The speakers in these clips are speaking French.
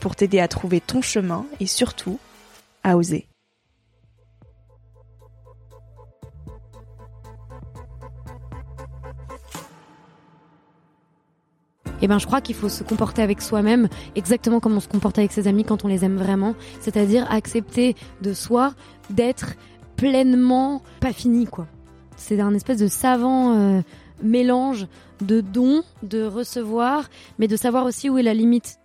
pour t'aider à trouver ton chemin et surtout à oser. eh ben, je crois qu'il faut se comporter avec soi-même exactement comme on se comporte avec ses amis quand on les aime vraiment, c'est-à-dire accepter de soi d'être pleinement pas fini, quoi. C'est un espèce de savant euh, mélange de dons, de recevoir, mais de savoir aussi où est la limite.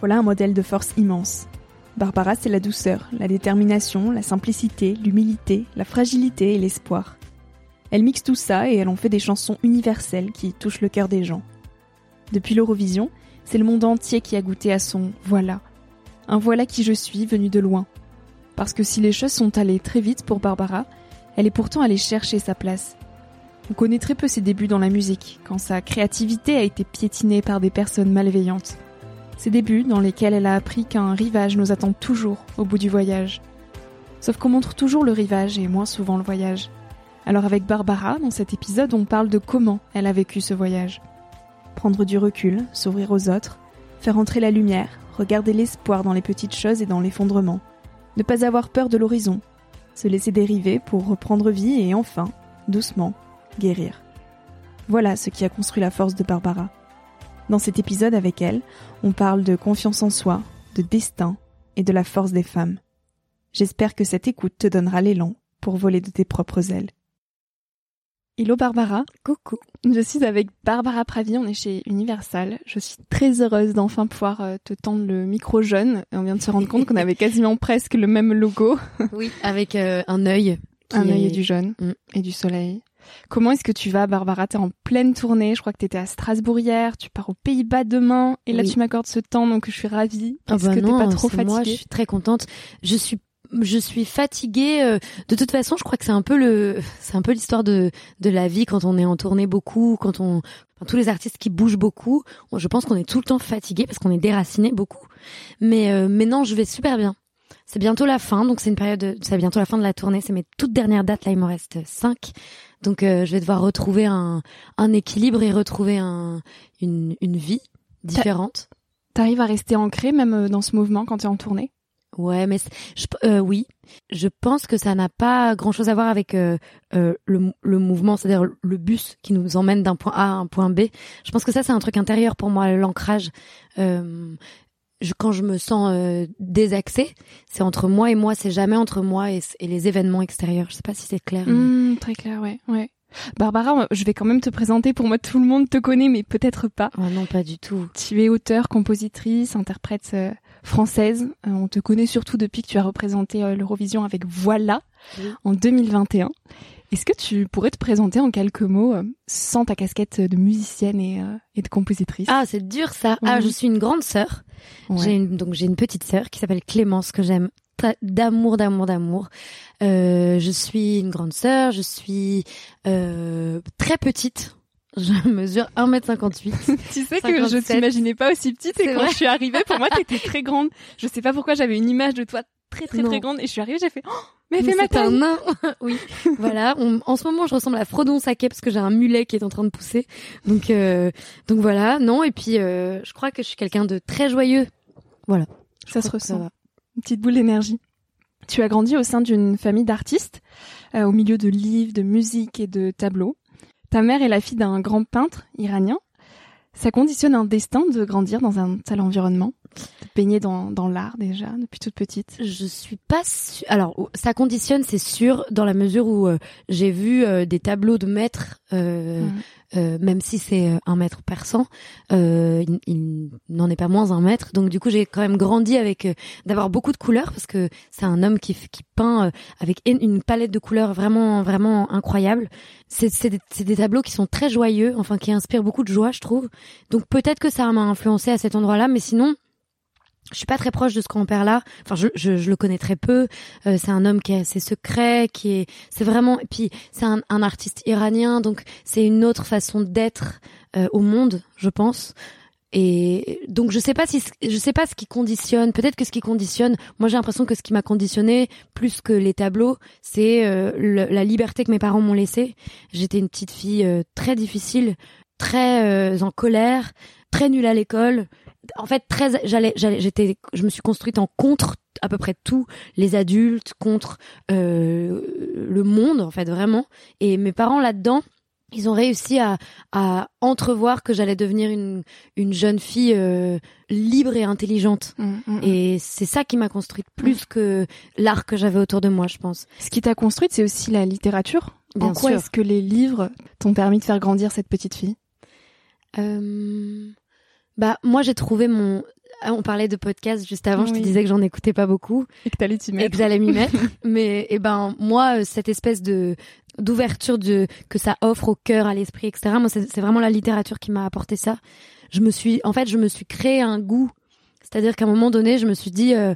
Voilà un modèle de force immense. Barbara, c'est la douceur, la détermination, la simplicité, l'humilité, la fragilité et l'espoir. Elle mixe tout ça et elle en fait des chansons universelles qui touchent le cœur des gens. Depuis l'Eurovision, c'est le monde entier qui a goûté à son voilà. Un voilà qui je suis venu de loin. Parce que si les choses sont allées très vite pour Barbara, elle est pourtant allée chercher sa place. On connaît très peu ses débuts dans la musique, quand sa créativité a été piétinée par des personnes malveillantes. Ces débuts dans lesquels elle a appris qu'un rivage nous attend toujours au bout du voyage. Sauf qu'on montre toujours le rivage et moins souvent le voyage. Alors avec Barbara, dans cet épisode, on parle de comment elle a vécu ce voyage. Prendre du recul, s'ouvrir aux autres, faire entrer la lumière, regarder l'espoir dans les petites choses et dans l'effondrement. Ne pas avoir peur de l'horizon, se laisser dériver pour reprendre vie et enfin, doucement, guérir. Voilà ce qui a construit la force de Barbara. Dans cet épisode avec elle, on parle de confiance en soi, de destin et de la force des femmes. J'espère que cette écoute te donnera l'élan pour voler de tes propres ailes. Hello Barbara. Coucou. Je suis avec Barbara Pravi, on est chez Universal. Je suis très heureuse d'enfin pouvoir euh, te tendre le micro jaune. Et on vient de se rendre compte qu'on avait quasiment presque le même logo. Oui, avec euh, un œil. Un œil et du jaune mm. et du soleil. Comment est-ce que tu vas, Barbara? T'es en pleine tournée. Je crois que tu étais à Strasbourg hier. Tu pars aux Pays-Bas demain. Et là, tu m'accordes ce temps, donc je suis ravie. Ah est-ce bah que t'es pas trop fatiguée Moi, je suis très contente. Je suis je suis fatiguée. Euh, de toute façon, je crois que c'est un peu le, c'est un peu l'histoire de de la vie quand on est en tournée beaucoup, quand on, tous les artistes qui bougent beaucoup. Je pense qu'on est tout le temps fatigué parce qu'on est déraciné beaucoup. Mais euh, mais non, je vais super bien. C'est bientôt la fin, donc c'est une période, c'est bientôt la fin de la tournée. C'est mes toutes dernières dates. Là, il me reste cinq. Donc euh, je vais devoir retrouver un, un équilibre et retrouver un, une, une vie différente. T'arrives à rester ancré même euh, dans ce mouvement quand t'es en tournée? Ouais, mais je, euh, oui, je pense que ça n'a pas grand-chose à voir avec euh, euh, le, le mouvement, c'est-à-dire le bus qui nous emmène d'un point A à un point B. Je pense que ça, c'est un truc intérieur pour moi, l'ancrage. Euh, je, quand je me sens euh, désaxée, c'est entre moi et moi, c'est jamais entre moi et, et, les événements extérieurs. Je sais pas si c'est clair. Mmh, très clair, ouais, ouais. Barbara, je vais quand même te présenter. Pour moi, tout le monde te connaît, mais peut-être pas. Oh non, pas du tout. Tu es auteur, compositrice, interprète euh, française. on te connaît surtout depuis que tu as représenté l'Eurovision avec Voilà en 2021. Est-ce que tu pourrais te présenter en quelques mots sans ta casquette de musicienne et, et de compositrice? Ah, c'est dur ça. Ah, je suis une grande sœur. J'ai donc j'ai une petite sœur qui s'appelle Clémence que j'aime d'amour, d'amour, d'amour. Euh, je suis une grande sœur, je suis euh, très petite. Je mesure 1m58. tu sais que je t'imaginais pas aussi petite et quand je suis arrivée, pour moi, t'étais très grande. Je sais pas pourquoi j'avais une image de toi très très très grande et je suis arrivée, j'ai fait oh, mais fais ma taille. un nain. oui. voilà. en ce moment, je ressemble à Frodon Saké parce que j'ai un mulet qui est en train de pousser. Donc euh, donc voilà. Non et puis euh, je crois que je suis quelqu'un de très joyeux. Voilà. ça se ressent. Une petite boule d'énergie. Tu as grandi au sein d'une famille d'artistes, euh, au milieu de livres, de musique et de tableaux. Ta mère est la fille d'un grand peintre iranien. Ça conditionne un destin de grandir dans un tel environnement, de baigner dans, dans l'art déjà depuis toute petite. Je suis pas sûre. Alors ça conditionne, c'est sûr, dans la mesure où euh, j'ai vu euh, des tableaux de maîtres mmh. Euh, même si c'est euh, un mètre perçant, euh, il, n'en est pas moins un mètre. Donc du coup, j'ai quand même grandi avec d'avoir beaucoup de couleurs parce que c'est un homme qui, qui peint avec une palette de couleurs vraiment vraiment incroyable. C'est des, des tableaux qui sont très joyeux, enfin qui inspirent beaucoup de joie, je trouve. Donc peut-être que ça m'a influencé à cet endroit-là, mais sinon je suis pas très proche de ce grand-père là. Enfin, je, je, je, le connais très peu. Euh, c'est un homme qui a ses secrets, qui est, c'est vraiment. Et puis, c'est un, un, artiste iranien, donc c'est une autre façon d'être euh, au monde, je pense. Et donc, je sais pas si, je sais pas ce qui conditionne. Peut-être que ce qui conditionne. Moi, j'ai l'impression que ce qui m'a conditionné plus que les tableaux, c'est euh, la liberté que mes parents m'ont laissée. J'étais une petite fille très difficile, très en colère, très nulle à l'école en fait très j'allais j'étais je me suis construite en contre à peu près tous les adultes contre euh, le monde en fait vraiment et mes parents là-dedans ils ont réussi à, à entrevoir que j'allais devenir une, une jeune fille euh, libre et intelligente. Mmh, mmh, mmh. Et c'est ça qui m'a construite plus que l'art que j'avais autour de moi, je pense. Ce qui t'a construite, c'est aussi la littérature. Bien en quoi est-ce que les livres t'ont permis de faire grandir cette petite fille? Euh... Bah moi j'ai trouvé mon ah, on parlait de podcast juste avant, je te disais que j'en écoutais pas beaucoup et que t'allais t'y mettre. Et que j'allais m'y mettre. Mais eh ben moi cette espèce de d'ouverture de que ça offre au cœur, à l'esprit, etc. Moi c'est vraiment la littérature qui m'a apporté ça. Je me suis en fait je me suis créé un goût. C'est-à-dire qu'à un moment donné, je me suis dit, euh,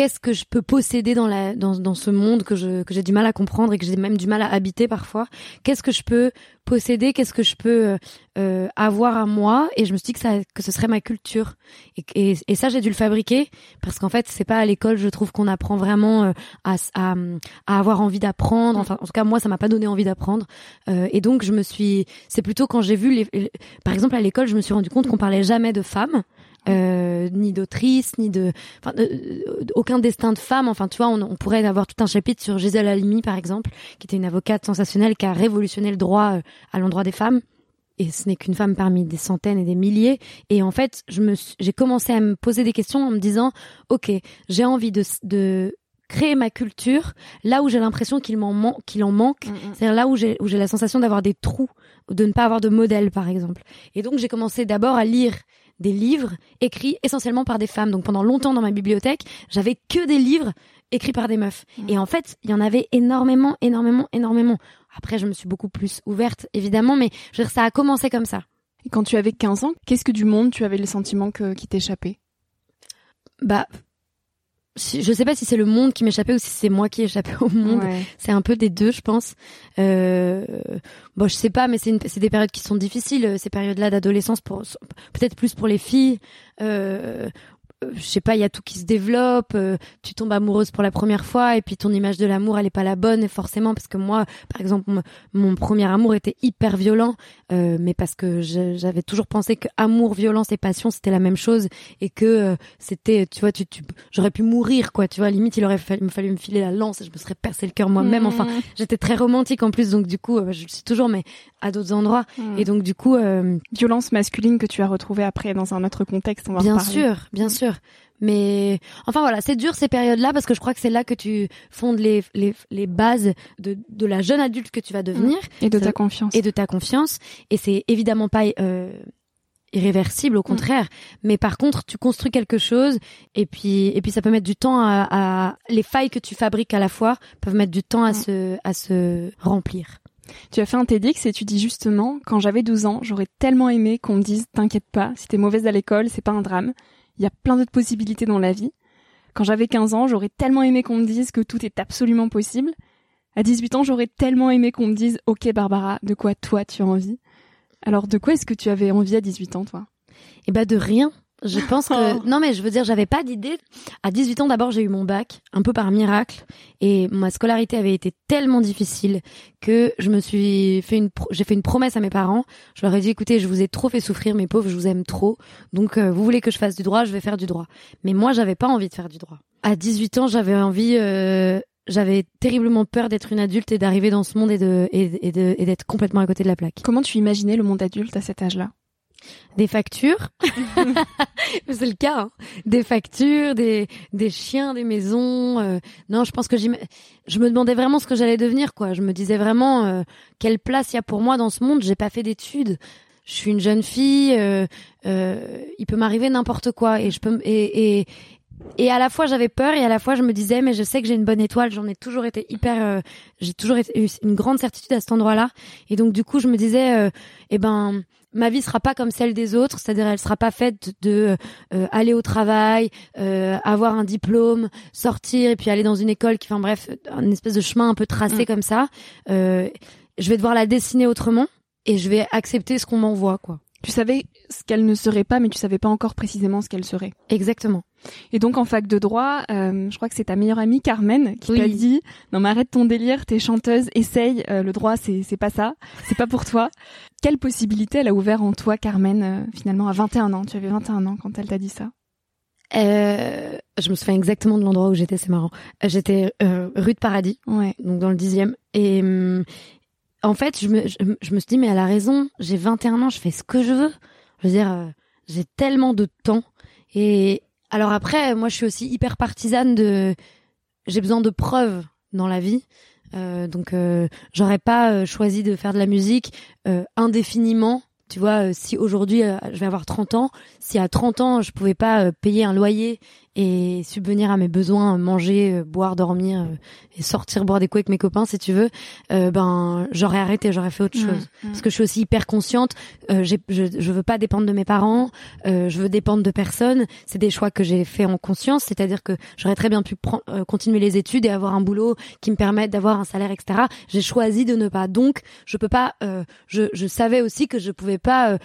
qu'est-ce que je peux posséder dans la dans, dans ce monde que je que j'ai du mal à comprendre et que j'ai même du mal à habiter parfois? Qu'est-ce que je peux posséder? Qu'est-ce que je peux euh, avoir à moi? Et je me suis dit que ça que ce serait ma culture. Et, et, ça j'ai dû le fabriquer parce qu'en fait c'est pas à l'école je trouve qu'on apprend vraiment euh, à, à, à avoir envie d'apprendre. Enfin en tout cas moi ça m'a pas donné envie d'apprendre. Euh, et donc je me suis c'est plutôt quand j'ai vu les, par exemple à l'école je me suis rendu compte qu'on parlait jamais de femmes euh, ni d'autrice, ni de, enfin, euh, aucun destin de femme. Enfin, tu vois, on, on, pourrait avoir tout un chapitre sur Gisèle Halimi, par exemple, qui était une avocate sensationnelle qui a révolutionné le droit euh, à l'endroit des femmes. Et ce n'est qu'une femme parmi des centaines et des milliers. Et en fait, je me, j'ai commencé à me poser des questions en me disant, ok, j'ai envie de, de créer ma culture là où j'ai l'impression qu'il m'en qu'il en manque, mm, mm. c'est-à-dire là où j'ai où j'ai la sensation d'avoir des trous, de ne pas avoir de modèle par exemple. Et donc j'ai commencé d'abord à lire des livres écrits essentiellement par des femmes. Donc pendant longtemps dans ma bibliothèque, j'avais que des livres écrits par des meufs. Mmh. Et en fait, il y en avait énormément, énormément, énormément. Après, je me suis beaucoup plus ouverte, évidemment, mais je veux dire, ça a commencé comme ça. Et quand tu avais 15 ans, qu'est-ce que du monde tu avais le sentiment que, qui t'échappait? Bah, je sais pas si c'est le monde qui m'échappait ou si c'est moi qui échappais au monde. C'est un peu des deux, je pense. Euh, bon, je sais pas, mais c'est des périodes qui sont difficiles, euh, ces périodes-là d'adolescence, pour peut-être plus pour les filles. Euh, euh, je sais pas, il y a tout qui se développe, euh, tu tombes amoureuse pour la première fois et puis ton image de l'amour elle est pas la bonne forcément parce que moi par exemple mon, premier amour était hyper violent euh, mais parce que j'avais toujours pensé que amour, violence et passion c'était la même chose et que c'était tu vois tu, tu j'aurais pu mourir quoi, tu vois, limite il aurait fallu, me fallu me filer la lance et je me serais percé le cœur moi-même. Enfin, mmh. j'étais très romantique en plus donc du coup je le suis toujours mais à d'autres endroits mmh. et donc du coup violence masculine que tu as retrouvée après dans un autre contexte, on va Bien sûr, bien sûr mais enfin voilà, c'est dur ces périodes-là parce que je crois que c'est là que tu fondes les, les, les bases de, de la jeune adulte que tu vas devenir. Et de ta confiance. Et de ta confiance. Et c'est évidemment pas... Euh, irréversible au contraire mais par contre tu construis quelque chose et puis et puis ça peut mettre du temps à, à les failles que tu fabriques à la fois peuvent mettre du temps à se à se remplir tu as fait un TEDx et tu dis justement, quand j'avais 12 ans, j'aurais tellement aimé qu'on me dise, t'inquiète pas, si t'es mauvaise à l'école, c'est pas un drame. Il y a plein d'autres possibilités dans la vie. Quand j'avais 15 ans, j'aurais tellement aimé qu'on me dise que tout est absolument possible. À 18 ans, j'aurais tellement aimé qu'on me dise, ok Barbara, de quoi toi tu as envie? Alors de quoi est-ce que tu avais envie à 18 ans, toi? Eh ben de rien. Je pense que non mais je veux dire j'avais pas d'idée. À 18 ans d'abord j'ai eu mon bac un peu par miracle et ma scolarité avait été tellement difficile que je me suis fait une j'ai fait une promesse à mes parents. Je leur ai dit écoutez je vous ai trop fait souffrir mes pauvres je vous aime trop donc euh, vous voulez que je fasse du droit je vais faire du droit. Mais moi j'avais pas envie de faire du droit. À 18 ans j'avais envie euh, j'avais terriblement peur d'être une adulte et d'arriver dans ce monde et de et, de et d'être complètement à côté de la plaque. Comment tu imaginais le monde adulte à cet âge-là? Des factures, c'est le cas, hein. des factures, des des chiens, des maisons. Euh. non, je pense que je me demandais vraiment ce que j'allais devenir, quoi. Je me disais vraiment euh, quelle place il y a pour moi dans ce monde. J'ai pas fait d'études. Je suis une jeune fille. Euh, il peut m'arriver n'importe quoi et je peux et, et et à la fois j'avais peur et à la fois je me disais mais je sais que j'ai une bonne étoile j'en ai toujours été hyper j'ai toujours eu une grande certitude à cet endroit là et donc du coup je me disais eh ben ma vie sera pas comme celle des autres, c'est-à-dire elle sera pas faite de euh, aller au travail, euh, avoir un diplôme, sortir et puis aller dans une école qui, enfin bref, un espèce de chemin un peu tracé mm. comme ça. Euh, je vais devoir la dessiner autrement et je vais accepter ce qu'on m'envoie, quoi. Tu savais ce qu'elle ne serait pas, mais tu savais pas encore précisément ce qu'elle serait. Exactement. Et donc en fac de droit, euh, je crois que c'est ta meilleure amie Carmen qui t'a dit non mais arrête ton délire, t'es chanteuse, essaye, euh, le droit c'est c'est pas ça, c'est pas pour toi. Quelle possibilité elle a ouvert en toi Carmen euh, finalement à 21 ans, tu avais 21 ans quand elle t'a dit ça je me souviens exactement de l'endroit où j'étais, c'est marrant. J'étais rue de Paradis, ouais. donc dans le dixième. Et, hum, en fait, je me, je, me suis dit, mais elle a raison, j'ai 21 ans, je fais ce que je veux. Je veux dire, euh, j'ai tellement de temps. Et alors après, moi, je suis aussi hyper partisane de... J'ai besoin de preuves dans la vie. Euh, donc, euh, j'aurais pas choisi de faire de la musique indéfiniment. Tu vois, si aujourd'hui, je vais avoir 30 ans, si à 30 ans, je pouvais pas payer un loyer et subvenir à mes besoins, manger, euh, boire, dormir euh, et sortir boire des coups avec mes copains si tu veux, euh, ben j'aurais arrêté, j'aurais fait autre mmh, chose mmh. parce que je suis aussi hyper consciente. Euh, je, je veux pas dépendre de mes parents, je veux dépendre de personne. C'est des choix que j'ai fait en conscience, c'est-à-dire que j'aurais très bien pu continuer les études et avoir un boulot qui me permette d'avoir un salaire, etc. J'ai choisi de ne pas. Donc je peux pas. je, je savais aussi que je pouvais pas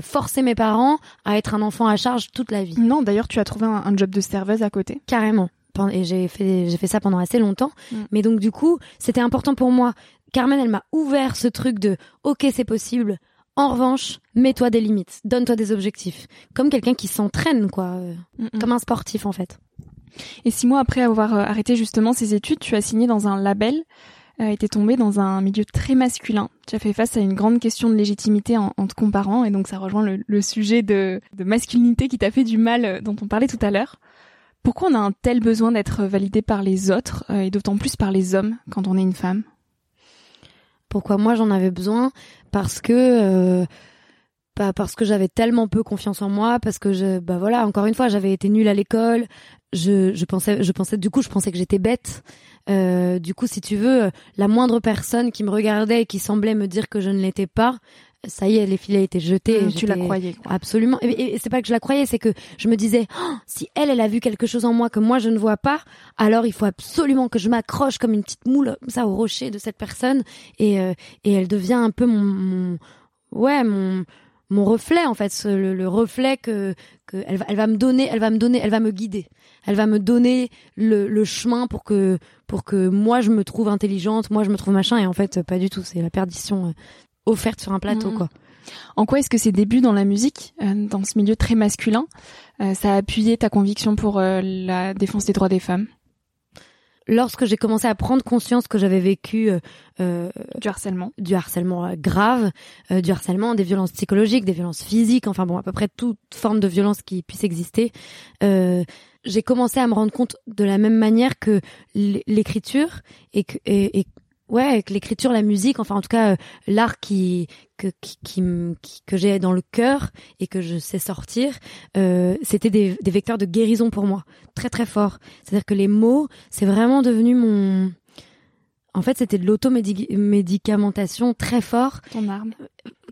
forcer mes parents à être un enfant à charge toute la vie. Non, d'ailleurs tu as trouvé un, un job de serveuse à côté Carrément. Et j'ai fait, j'ai fait ça pendant assez longtemps. Mm. Mais donc, du coup, c'était important pour moi. Carmen, elle m'a ouvert ce truc de, OK, c'est possible. En revanche, mets-toi des limites. Donne-toi des objectifs. Comme quelqu'un qui s'entraîne, quoi. Mm, mm. Comme un sportif, en fait. Et six mois après avoir euh, arrêté justement ses études, tu as signé dans un label euh, été tombé dans un milieu très masculin. Tu as fait face à une grande question de légitimité en, te comparant, et donc ça rejoint le, le sujet de, de masculinité qui t'a fait du mal euh, dont on parlait tout à l'heure. Pourquoi on a un tel besoin d'être validé par les autres euh, et d'autant plus par les hommes quand on est une femme? Pourquoi moi j'en avais besoin? Parce que euh, bah, parce que j'avais tellement peu confiance en moi, parce que bah voilà encore une fois j'avais été nulle à l'école, je, je pensais je pensais du coup je pensais que j'étais bête. Euh, du coup si tu veux la moindre personne qui me regardait et qui semblait me dire que je ne l'étais pas, ça y est, les filets étaient jetés. Mmh, tu la croyais. Quoi. Absolument. Et, c'est pas que je la croyais, c'est que je me disais, oh, si elle, elle a vu quelque chose en moi que moi je ne vois pas, alors il faut absolument que je m'accroche comme une petite moule, ça, au rocher de cette personne, et euh, et elle devient un peu mon, ouais, mon mon reflet en fait, le, reflet que, que elle, va, elle va me donner, elle va me donner, elle va me guider, elle va me donner le, le chemin pour que pour que moi je me trouve intelligente, moi je me trouve machin, et en fait pas du tout, c'est la perdition euh, offerte sur un plateau, quoi. En quoi est-ce que ces débuts dans la musique, euh, dans ce milieu très masculin, euh, ça a appuyé ta conviction pour euh, la défense des droits des femmes? Lorsque j'ai commencé à prendre conscience que j'avais vécu du harcèlement, du harcèlement grave, du harcèlement, des violences psychologiques, des violences physiques, enfin bon, à peu près toute forme de violence qui puisse exister, j'ai commencé à me rendre compte de la même manière que l'écriture et, que, et, et ouais, avec l'écriture, la musique, enfin en tout cas euh, l'art qui que qui, qui, que j'ai dans le cœur et que je sais sortir, euh, c'était des, des vecteurs de guérison pour moi, très très fort. C'est-à-dire que les mots, c'est vraiment devenu mon en fait, c'était de l'automédicamentation très fort. Ton arme.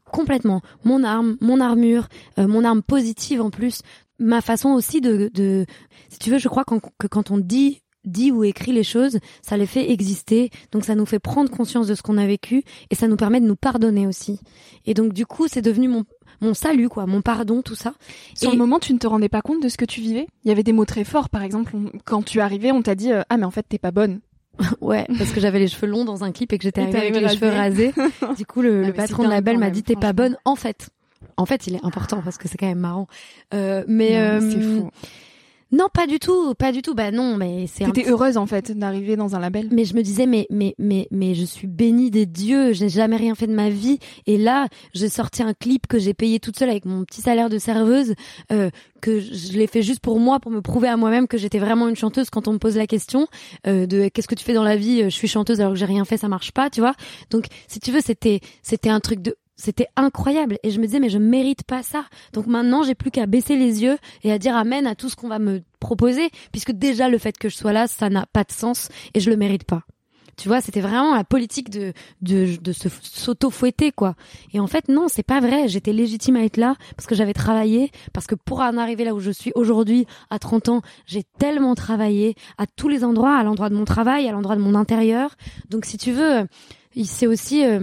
Complètement. Mon arme, mon armure, euh, mon arme positive en plus. Ma façon aussi de, de si tu veux, je crois que quand on dit dit ou écrit les choses, ça les fait exister, donc ça nous fait prendre conscience de ce qu'on a vécu et ça nous permet de nous pardonner aussi. Et donc du coup, c'est devenu mon mon salut quoi, mon pardon, tout ça. Sur le moment, tu ne te rendais pas compte de ce que tu vivais? Il y avait des mots très forts, par exemple, quand tu arrivais, on t'a dit euh, ah mais en fait t'es pas bonne. ouais, parce que j'avais les cheveux longs dans un clip et que j'étais avec les cheveux rasés. Du coup, le, ah, patron de la belle m'a dit t'es pas bonne en fait. En fait, il est important parce que c'est quand même marrant. Euh, mais c'est euh, fou. Non, pas du tout, pas du tout. Bah non, mais c'est. T'étais heureuse en fait d'arriver dans un label. Mais je me disais, mais mais mais mais je suis bénie des dieux. J'ai jamais rien fait de ma vie. Et là, j'ai sorti un clip que j'ai payé toute seule avec mon petit salaire de serveuse, euh, que je l'ai fait juste pour moi, pour me prouver à moi-même que j'étais vraiment une chanteuse. Quand on me pose la question euh, de qu'est-ce que tu fais dans la vie, je suis chanteuse alors que j'ai rien fait, ça marche pas, tu vois. Donc si tu veux, c'était c'était un truc de c'était incroyable et je me disais mais je mérite pas ça. Donc maintenant j'ai plus qu'à baisser les yeux et à dire amen à tout ce qu'on va me proposer puisque déjà le fait que je sois là ça n'a pas de sens et je le mérite pas. Tu vois, c'était vraiment la politique de de, de se s'auto-fouetter quoi. Et en fait non, c'est pas vrai, j'étais légitime à être là parce que j'avais travaillé parce que pour en arriver là où je suis aujourd'hui à 30 ans, j'ai tellement travaillé à tous les endroits, à l'endroit de mon travail, à l'endroit de mon intérieur. Donc si tu veux, c'est aussi euh,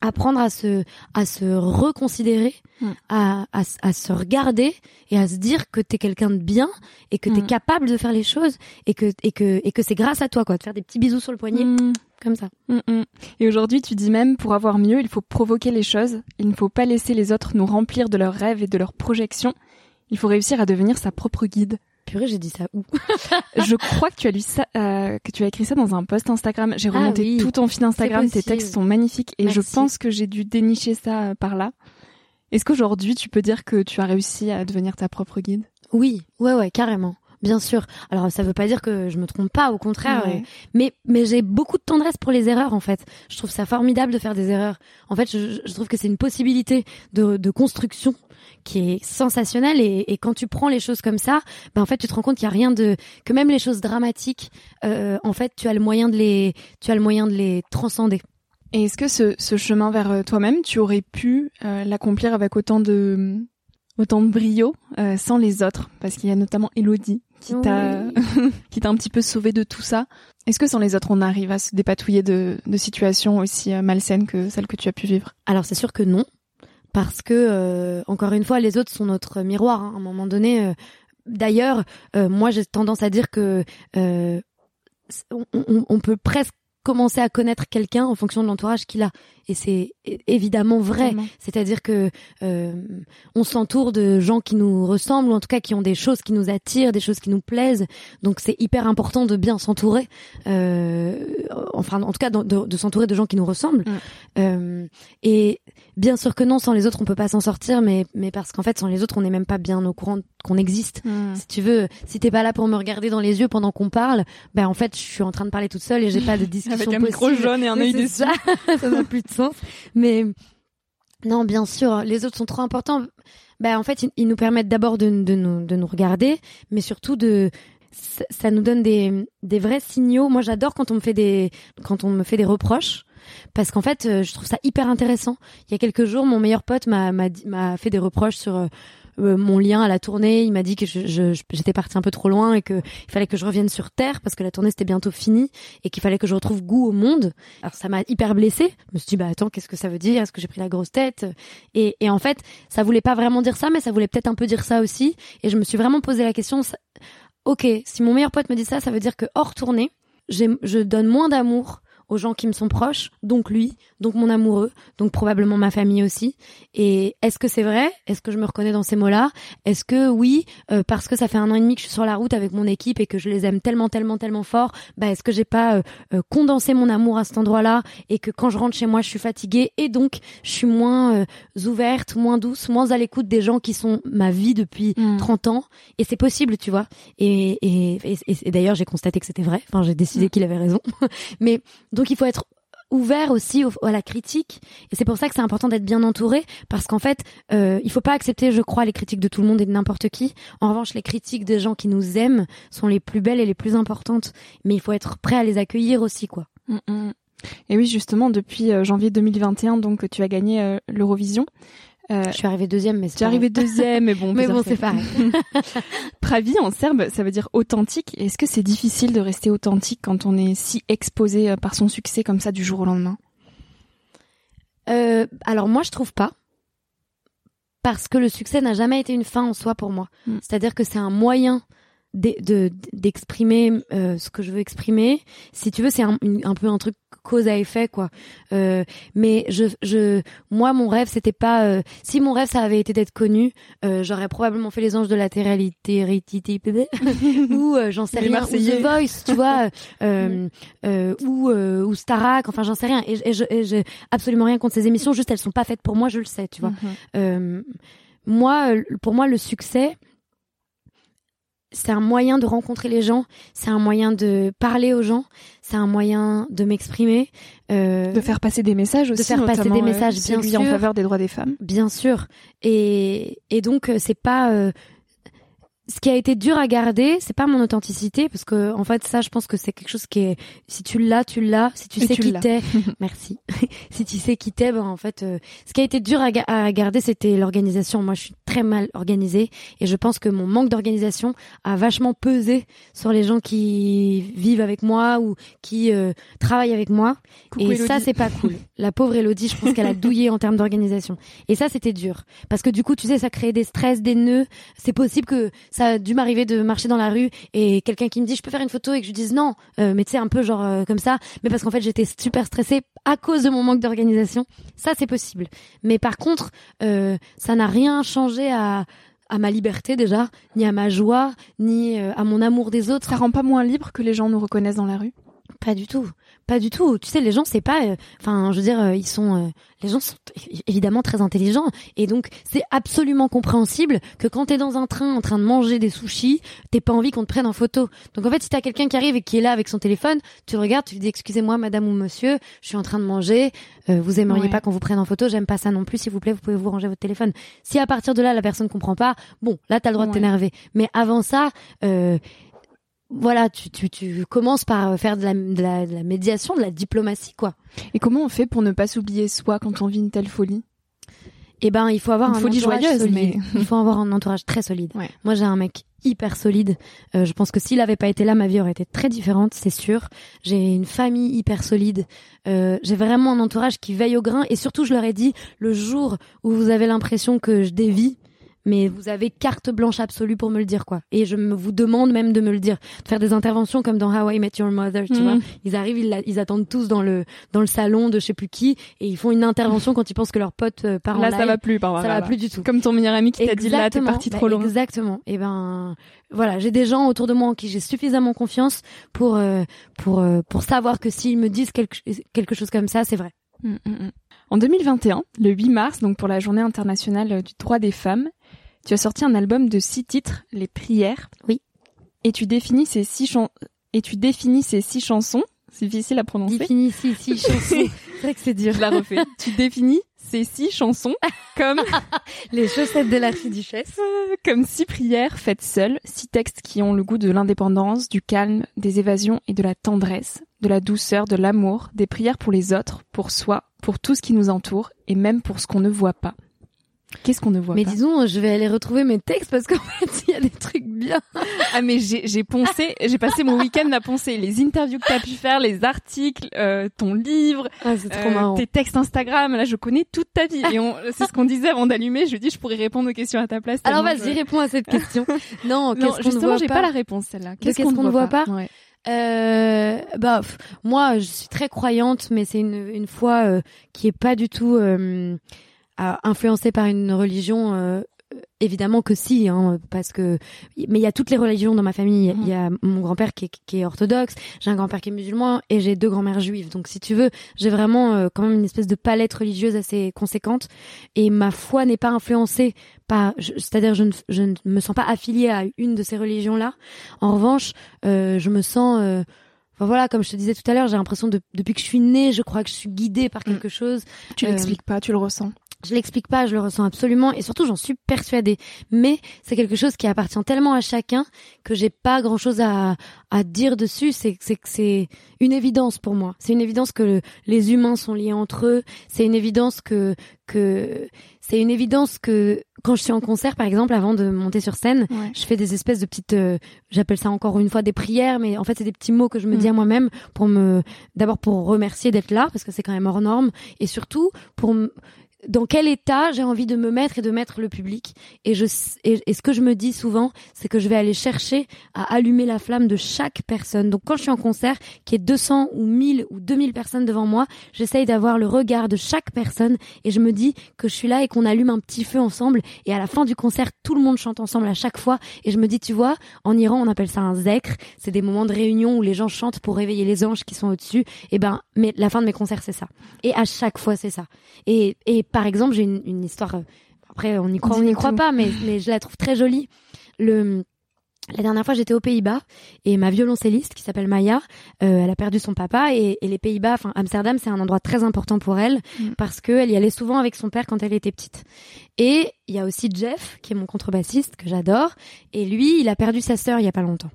apprendre à se à se reconsidérer, mm. à, à, à, se regarder et à se dire que t'es quelqu'un de bien et que t'es mm. capable de faire les choses et que et que et que c'est grâce à toi quoi, de faire des petits bisous sur le poignet mm. comme ça. Et aujourd'hui, tu dis même pour avoir mieux, il faut provoquer les choses, il ne faut pas laisser les autres nous remplir de leurs rêves et de leurs projections. Il faut réussir à devenir sa propre guide j'ai dit ça où? Je crois que tu as lu ça, euh, que tu as écrit ça dans un post Instagram. J'ai ah remonté tout ton fil Instagram. Tes textes sont magnifiques et je pense que j'ai dû dénicher ça euh, par là. Est-ce qu'aujourd'hui tu peux dire que tu as réussi à devenir ta propre guide? Oui, ouais, ouais, carrément. Bien sûr. Alors ça veut pas dire que je me trompe pas, au contraire. Mais mais j'ai beaucoup de tendresse pour les erreurs en fait. Je trouve ça formidable de faire des erreurs. En fait, je, je trouve que c'est une possibilité de, de construction qui est sensationnel et, et, quand tu prends les choses comme ça, ben en fait tu te rends compte qu'il y a rien de que même les choses dramatiques, euh, en fait tu as le moyen de les tu as le moyen de les transcender. Et est-ce que ce, ce, chemin vers euh, toi-même, tu aurais pu euh, l'accomplir avec autant de autant de brio euh, sans les autres? Parce qu'il y a notamment Elodie qui t'a qui t'a un petit peu sauvé de tout ça. Est-ce que sans les autres, on arrive à se dépatouiller de, de situations aussi malsaines que celles que tu as pu vivre? Alors c'est sûr que non parce que euh, encore une fois les autres sont notre miroir hein, à un moment donné euh, d'ailleurs euh, moi j'ai tendance à dire que on, on, peut presque commencer à connaître quelqu'un en fonction de l'entourage qu'il a. Et c'est évidemment vrai. C'est-à-dire que euh, on s'entoure de gens qui nous ressemblent ou en tout cas qui ont des choses qui nous attirent des choses qui nous plaisent. Donc c'est hyper important de bien s'entourer euh, enfin en tout cas de, de, s'entourer de gens qui nous ressemblent. Euh, et bien sûr que non sans les autres on peut pas s'en sortir mais mais parce qu'en fait sans les autres on n'est même pas bien au courant qu'on existe. Mm. si tu veux si t'es pas là pour me regarder dans les yeux pendant qu'on parle ben en fait je suis en train de parler toute seule et j'ai pas de discussion avec un micro jaune et un œil dessus. ça. Ça n'a plus de sens. Mais non bien sûr les autres sont trop importants. Ben en fait ils, nous permettent d'abord de, de nous de nous regarder mais surtout de ça, nous donne des, des vrais signaux. Moi, j'adore quand on me fait des quand on me fait des reproches parce qu'en fait, euh, je trouve ça hyper intéressant. Il y a quelques jours, mon meilleur pote m'a fait des reproches sur euh, euh, mon lien à la tournée. Il m'a dit que j'étais partie un peu trop loin et qu'il fallait que je revienne sur terre parce que la tournée c'était bientôt finie et qu'il fallait que je retrouve goût au monde. Alors ça m'a hyper blessée. Je me suis dit bah attends qu'est-ce que ça veut dire? Est-ce que j'ai pris la grosse tête? Et, et en fait ça voulait pas vraiment dire ça mais ça voulait peut-être un peu dire ça aussi. Et je me suis vraiment posé la question ok si mon meilleur pote me dit ça ça veut dire que hors tournée je donne moins d'amour aux gens qui me sont proches, donc lui, donc mon amoureux, donc probablement ma famille aussi. Et est-ce que c'est vrai? Est-ce que je me reconnais dans ces mots-là? Est-ce que oui, euh, parce que ça fait un an et demi que je suis sur la route avec mon équipe et que je les aime tellement, tellement, tellement fort, bah est-ce que j'ai pas euh, euh, condensé mon amour à cet endroit-là et que quand je rentre chez moi, je suis fatiguée et donc je suis moins ouverte, moins douce, moins à l'écoute des gens qui sont ma vie depuis 30 mm. ans? Et c'est possible, tu vois. Et, et, et, et d'ailleurs, j'ai constaté que c'était vrai. Enfin, j'ai décidé mm. qu'il avait raison. Mais donc il faut être ouvert aussi à la critique. Et c'est pour ça que c'est important d'être bien entouré parce qu'en fait euh, il faut pas accepter je crois les critiques de tout le monde et de n'importe qui. En revanche les critiques des gens qui nous aiment sont les plus belles et les plus importantes. Mais il faut être prêt à les accueillir aussi quoi. Mm, mm. et oui justement depuis euh, janvier 2021 donc tu as gagné euh, l'Eurovision euh, je suis arrivée deuxième, mais c'est arrivée deuxième, mais bon. mais bon, c'est pareil. Pravi en serbe, ça veut dire authentique. Est-ce que c'est difficile de rester authentique quand on est si exposé euh, par son succès comme ça du jour au lendemain? Euh, Alors moi, je trouve pas. Parce que le succès n'a jamais été une fin en soi pour moi. Mm. C'est-à-dire que c'est un moyen d'exprimer euh, ce que je veux exprimer. Si tu veux, c'est un, un, peu un truc cause à effet quoi. Euh, mais je, je, moi mon rêve c'était pas. Euh, si mon rêve ça avait été d'être connu, euh, j'aurais probablement fait les anges de la télé ou j'en sais rien, ou The Voice, tu vois, ou ou Starac, enfin j'en sais rien. Et, et j'ai absolument rien contre ces émissions, juste elles sont pas faites pour moi, je le sais, tu vois. Mm-hmm. moi, pour moi le succès c'est un moyen de rencontrer les gens, c'est un moyen de parler aux gens, c'est un moyen de m'exprimer, euh, de faire passer des messages aussi, de faire passer des messages bien sûr en faveur des droits des femmes. Bien sûr, et et donc euh, c'est pas euh, ce qui a été dur à garder, c'est pas mon authenticité parce que en fait ça je pense que c'est quelque chose qui est si tu l'as, tu l'as, si tu sais qui t'es, merci. si tu sais qui t'es, ben en fait euh, ce qui a été dur à, garder c'était l'organisation. Moi je suis très mal organisée et je pense que mon manque d'organisation a vachement pesé sur les gens qui vivent avec moi ou qui euh, travaillent avec moi. Et ça c'est pas cool. La pauvre Elodie, je pense qu'elle a douillé en termes d'organisation. Et ça c'était dur. Parce que du coup tu sais ça crée des stress, des nœuds, c'est possible que ça a dû m'arriver de marcher dans la rue et quelqu'un qui me dit je peux faire une photo et que je dise non, euh, mais tu sais un peu genre euh, comme ça, mais parce qu'en fait j'étais super stressée à cause de mon manque d'organisation. Ça c'est possible. Mais par contre, euh, ça n'a rien changé à à ma liberté déjà, ni à ma joie, ni à mon amour des autres. Ça rend pas moins libre que les gens nous reconnaissent dans la rue? Pas du tout. Pas du tout. Tu sais, les gens, c'est pas. Euh, enfin, je veux dire, euh, ils sont. Euh, les gens sont évidemment très intelligents, et donc c'est absolument compréhensible que quand t'es dans un train en train de manger des sushis, t'es pas envie qu'on te prenne en photo. Donc en fait, si t'as quelqu'un qui arrive et qui est là avec son téléphone, tu le regardes, tu lui dis excusez-moi, madame ou monsieur, je suis en train de manger. vous aimeriez pas qu'on vous prenne en photo J'aime pas ça non plus. S'il vous plaît, vous pouvez vous ranger votre téléphone. Si à partir de là la personne comprend pas, bon, là t'as le droit de t'énerver. Mais avant ça. Euh, voilà, tu, tu, tu commences par faire de la, de, la, de la médiation, de la diplomatie, quoi. Et comment on fait pour ne pas s'oublier soi quand on vit une telle folie? Eh ben, il faut avoir une un folie entourage joyeuse, solide. mais il faut avoir un entourage très solide. Moi, j'ai un mec hyper solide. Euh, je pense que s'il avait pas été là, ma vie aurait été très différente, c'est sûr. J'ai une famille hyper solide. Euh, j'ai vraiment un entourage qui veille au grain. Et surtout, je leur ai dit, le jour où vous avez l'impression que je dévie, mais vous avez carte blanche absolue pour me le dire quoi. Et je me vous demande même de me le dire, de faire des interventions comme dans How I Met Your Mother, tu vois. Mm. Ils arrivent, ils, ils, attendent tous dans le dans le salon de je sais plus qui et ils font une intervention quand ils pensent que leur pote euh, part là, en ça va plus, par ça va plus du tout. Comme ton meilleur ami qui t'a dit là, t'es parti trop bah, loin. Exactement. Et ben voilà, j'ai des gens autour de moi en qui j'ai suffisamment confiance pour euh, pour euh, pour savoir que s'ils me disent quelque quelque chose comme ça, c'est vrai. Mm, mm, en 2021, le 8 mars, donc pour la Journée internationale du droit des femmes, tu as sorti un album de six titres, Les Prières. Oui. Et tu définis ces six chansons. Et tu définis ces six chansons. C'est difficile à prononcer. Définis ces six chansons. c'est vrai que c'est dur. Je la refais. tu définis ces six chansons comme les chaussettes de l'archiduchesse, comme six prières faites seules, six textes qui ont le goût de l'indépendance, du calme, des évasions et de la tendresse, de la douceur, de l'amour, des prières pour les autres, pour soi, pour tout ce qui nous entoure et même pour ce qu'on ne voit pas. Qu'est-ce qu'on ne voit mais pas Mais disons, je vais aller retrouver mes textes parce qu'en fait, il y a des trucs bien. ah mais j'ai j'ai poncé, j'ai passé mon week-end à poncer les interviews que t'as pu faire, les articles, euh, ton livre, ah, euh, tes textes Instagram. Là, je connais toute ta vie et c'est ce qu'on disait avant d'allumer. Je lui dis, je pourrais répondre aux questions à ta place. Alors vas-y, réponds à cette question. non, qu'est-ce qu'on ne voit j'ai pas la réponse celle-là. Qu'est-ce qu'on ne voit pas, Euh, bah moi je suis très croyante mais c'est une une foi euh, qui est pas du tout euh, influencé par une religion euh, Évidemment que si, hein, parce que mais il y a toutes les religions dans ma famille. Il y a mon grand-père qui est, qui est orthodoxe, j'ai un grand-père qui est musulman et j'ai deux grand-mères juives. Donc si tu veux, j'ai vraiment euh, quand même une espèce de palette religieuse assez conséquente et ma foi n'est pas influencée par, c'est-à-dire je ne, je ne me sens pas affiliée à une de ces religions-là. En revanche, euh, je me sens voilà, comme je te disais tout à l'heure, j'ai l'impression de, depuis que je suis née, je crois que je suis guidée par quelque mm. chose. Tu l'expliques pas, tu le ressens. Je l'explique pas, je le ressens absolument et surtout j'en suis persuadée. Mais c'est quelque chose qui appartient tellement à chacun que j'ai pas grand chose à, à dire dessus. C'est c'est c'est une évidence pour moi. C'est une évidence que les humains sont liés entre eux. C'est une évidence que que c'est une évidence que quand je suis en concert par exemple avant de monter sur scène, je fais des espèces de petites euh, j'appelle ça encore une fois des prières mais en fait c'est des petits mots que je me dis mm. à moi-même pour me d'abord pour remercier d'être là parce que c'est quand même hors norme et surtout pour dans quel état j'ai envie de me mettre et de mettre le public. Et, je, et, ce que je me dis souvent, c'est que je vais aller chercher à allumer la flamme de chaque personne. Donc quand je suis en concert, qui est 200 ou 1000 ou 2000 personnes devant moi, j'essaye d'avoir le regard de chaque personne et je me dis que je suis là et qu'on allume un petit feu ensemble. Et à la fin du concert, tout le monde chante ensemble à chaque fois. Et je me dis, tu vois, en Iran, on appelle ça un zekr. C'est des moments de réunion où les gens chantent pour réveiller les anges qui sont au-dessus. Et ben, mais la fin de mes concerts, c'est ça. Et à chaque fois, c'est ça. Et, et par exemple, j'ai une, histoire. Euh, après, on n'y croit, on n'y croit pas, mais, mais je la trouve très jolie. Le la dernière fois, j'étais aux Pays-Bas et ma violoncelliste, qui s'appelle Maya, euh, elle a perdu son papa et, les Pays-Bas, enfin Amsterdam, c'est un endroit très important pour elle mm. parce qu'elle y allait souvent avec son père quand elle était petite. Et il y a aussi Jeff, qui est mon contrebassiste que j'adore, et lui, il a perdu sa sœur il y a pas longtemps.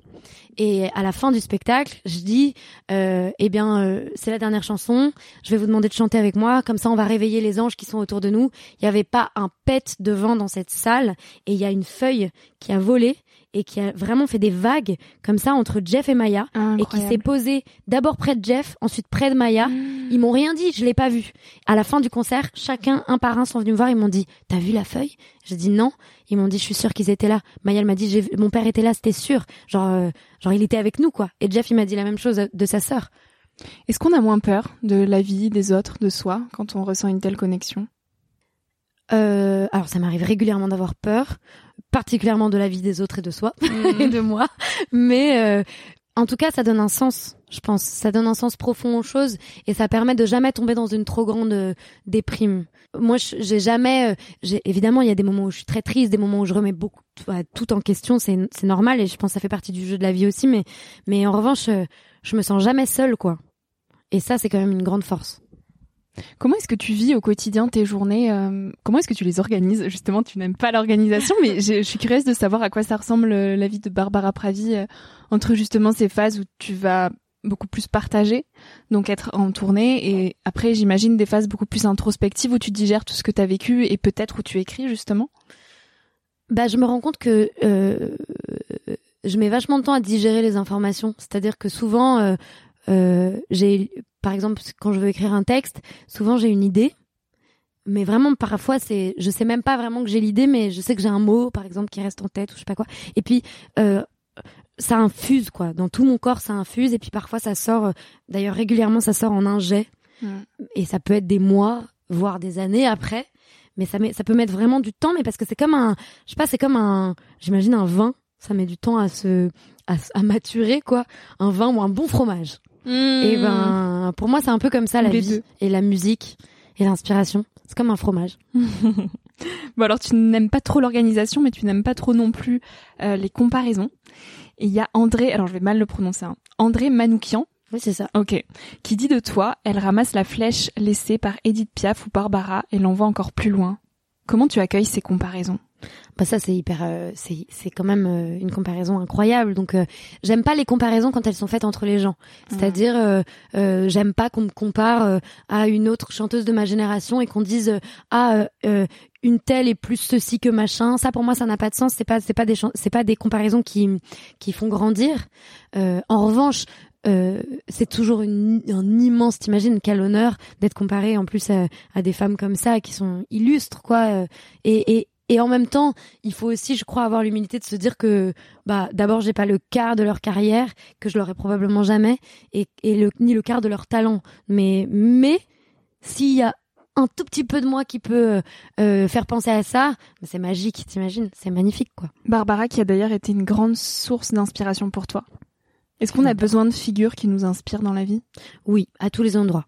Et à la fin du spectacle, je dis, euh, eh bien, euh, c'est la dernière chanson. Je vais vous demander de chanter avec moi. Comme ça, on va réveiller les anges qui sont autour de nous. Il n'y avait pas un pet de vent dans cette salle. Et il y a une feuille qui a volé et qui a vraiment fait des vagues comme ça entre Jeff et Maya et qui s'est posé d'abord près de Jeff, ensuite près de Maya. Mmh. Ils m'ont rien dit, je l'ai pas vu. À la fin du concert, chacun un par un sont venus me voir, ils m'ont dit "T'as vu la feuille? J'ai dit "Non." Ils m'ont dit "Je suis sûre qu'ils étaient là." Maya m'a dit "Mon père était là, c'était sûr." Genre euh, genre il était avec nous quoi. Et Jeff il m'a dit la même chose de sa sœur. Est-ce qu'on a moins peur de la vie des autres, de soi, quand on ressent une telle connexion? Euh, alors ça m'arrive régulièrement d'avoir peur, particulièrement de la vie des autres et de soi mmh. et de moi, mais euh, en tout cas ça donne un sens, je pense, ça donne un sens profond aux choses et ça permet de jamais tomber dans une trop grande euh, déprime. Moi j'ai jamais, euh, j'ai évidemment il y a des moments où je suis très triste, des moments où je remets beaucoup tout en question, c'est c'est normal et je pense que ça fait partie du jeu de la vie aussi, mais mais en revanche je me sens jamais seule quoi. Et ça c'est quand même une grande force. Comment est-ce que tu vis au quotidien tes journées euh, Comment est-ce que tu les organises? Justement, tu n'aimes pas l'organisation, mais je, suis curieuse de savoir à quoi ça ressemble euh, la vie de Barbara Pravi euh, entre justement ces phases où tu vas beaucoup plus partager, donc être en tournée, et après, j'imagine des phases beaucoup plus introspectives où tu digères tout ce que tu as vécu et peut-être où tu écris justement? Bah, je me rends compte que je mets vachement de temps à digérer les informations, c'est-à-dire que souvent j'ai par exemple, quand je veux écrire un texte, souvent j'ai une idée, mais vraiment parfois c'est, je sais même pas vraiment que j'ai l'idée, mais je sais que j'ai un mot, par exemple, qui reste en tête ou je sais pas quoi. Et puis euh, ça infuse quoi, dans tout mon corps ça infuse, et puis parfois ça sort. Euh, d'ailleurs régulièrement ça sort en un jet, et ça peut être des mois, voire des années après. Mais ça, met, ça peut mettre vraiment du temps, mais parce que c'est comme un, je sais pas, c'est comme un, j'imagine un vin, ça met du temps à se, à, à maturer quoi, un vin ou un bon fromage. Et hmm. ben, pour moi, c'est un peu comme ça la vie et la musique et l'inspiration. C'est comme un fromage. bon alors, tu n'aimes pas trop l'organisation, mais tu n'aimes pas trop non plus euh, les comparaisons. Et il y a André, alors je vais mal le prononcer, hein, André Manoukian. Oui, c'est ça. Ok. Qui dit de toi, elle ramasse la flèche laissée par Edith Piaf ou Barbara et l'envoie encore plus loin. Comment tu accueilles ces comparaisons? Bah ça c'est hyper euh, c'est c'est quand même euh, une comparaison incroyable. Donc euh, j'aime pas les comparaisons quand elles sont faites entre les gens. C'est-à-dire j'aime pas qu'on me compare à une autre chanteuse de ma génération et qu'on dise ah une telle est plus ceci que machin. Ça pour moi ça n'a pas de sens. C'est pas c'est pas des c'est pas des comparaisons qui qui font grandir. En revanche c'est toujours une, un immense, t'imagines quel honneur d'être comparé en plus à, à, des femmes comme ça qui sont illustres quoi. et, et, et en même temps, il faut aussi, je crois, avoir l'humilité de se dire que, bah, d'abord, j'ai pas le quart de leur carrière, que je l'aurai probablement jamais, et, et le, ni le quart de leur talent. Mais, mais, s'il y a un tout petit peu de moi qui peut euh, faire penser à ça, c'est magique, t'imagines C'est magnifique, quoi. Barbara, qui a d'ailleurs été une grande source d'inspiration pour toi. Est-ce qu'on a besoin de figures qui nous inspirent dans la vie? Oui, à tous les endroits.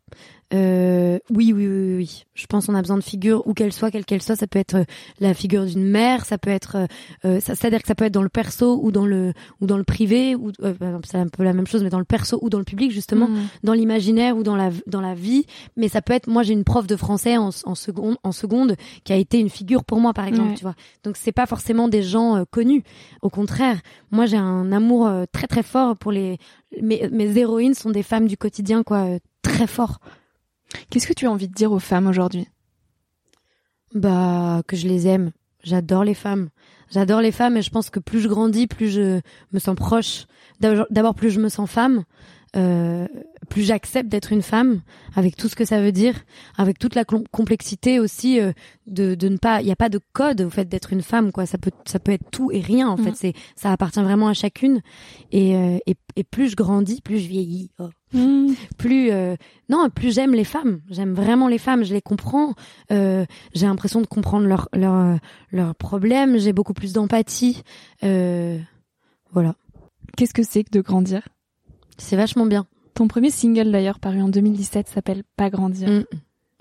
Euh, oui, oui, oui, oui. Je pense qu'on a besoin de figures où qu'elles soient, quelle qu'elle soit. Ça peut être euh, la figure d'une mère, ça peut être, euh, euh c'est-à-dire que ça peut être dans le perso ou dans le ou dans le privé ou euh, c'est un peu la même chose, mais dans le perso ou dans le public justement, mm. dans l'imaginaire ou dans la dans la vie. Mais ça peut être, moi j'ai une prof de français en, en seconde en seconde qui a été une figure pour moi par exemple, tu vois. Donc c'est pas forcément des gens connus. Au contraire, moi j'ai un amour très très fort pour les mes, mes héroïnes sont des femmes du quotidien quoi, très fort. Qu'est-ce que tu as envie de dire aux femmes aujourd'hui? Bah que je les aime. J'adore les femmes. J'adore les femmes et je pense que plus je grandis, plus je me sens proche. D'abord plus je me sens femme. Euh, plus j'accepte d'être une femme, avec tout ce que ça veut dire, avec toute la complexité aussi euh, de, de ne pas, il n'y a pas de code au fait d'être une femme, quoi. Ça peut, ça peut être tout et rien en fait. Mm. C'est, ça appartient vraiment à chacune. Et, euh, et, et, plus je grandis, plus je vieillis. Oh. Mm. Plus, euh, non, plus j'aime les femmes. J'aime vraiment les femmes. Je les comprends. j'ai l'impression de comprendre leurs leurs leurs problèmes. J'ai beaucoup plus d'empathie. voilà. Qu'est-ce que c'est que de grandir? C'est vachement bien. Ton premier single d'ailleurs paru en 2017 s'appelle Pas grandir. Mm.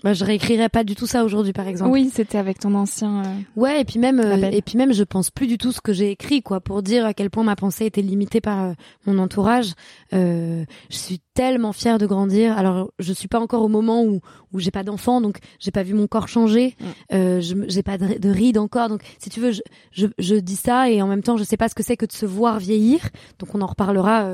Bah, je réécrirais pas du tout ça aujourd'hui, par exemple. Oui, c'était avec ton ancien. Euh, ouais, et puis même, euh, et puis même, je pense plus du tout ce que j'ai écrit, quoi, pour dire à quel point ma pensée était limitée par euh, mon entourage. je suis tellement fière de grandir. Alors, je suis pas encore au moment où où j'ai pas d'enfant, donc j'ai pas vu mon corps changer. Mm. je j'ai pas de, de rides encore, donc si tu veux, je, je, je dis ça et en même temps, je sais pas ce que c'est que de se voir vieillir. Donc, on en reparlera.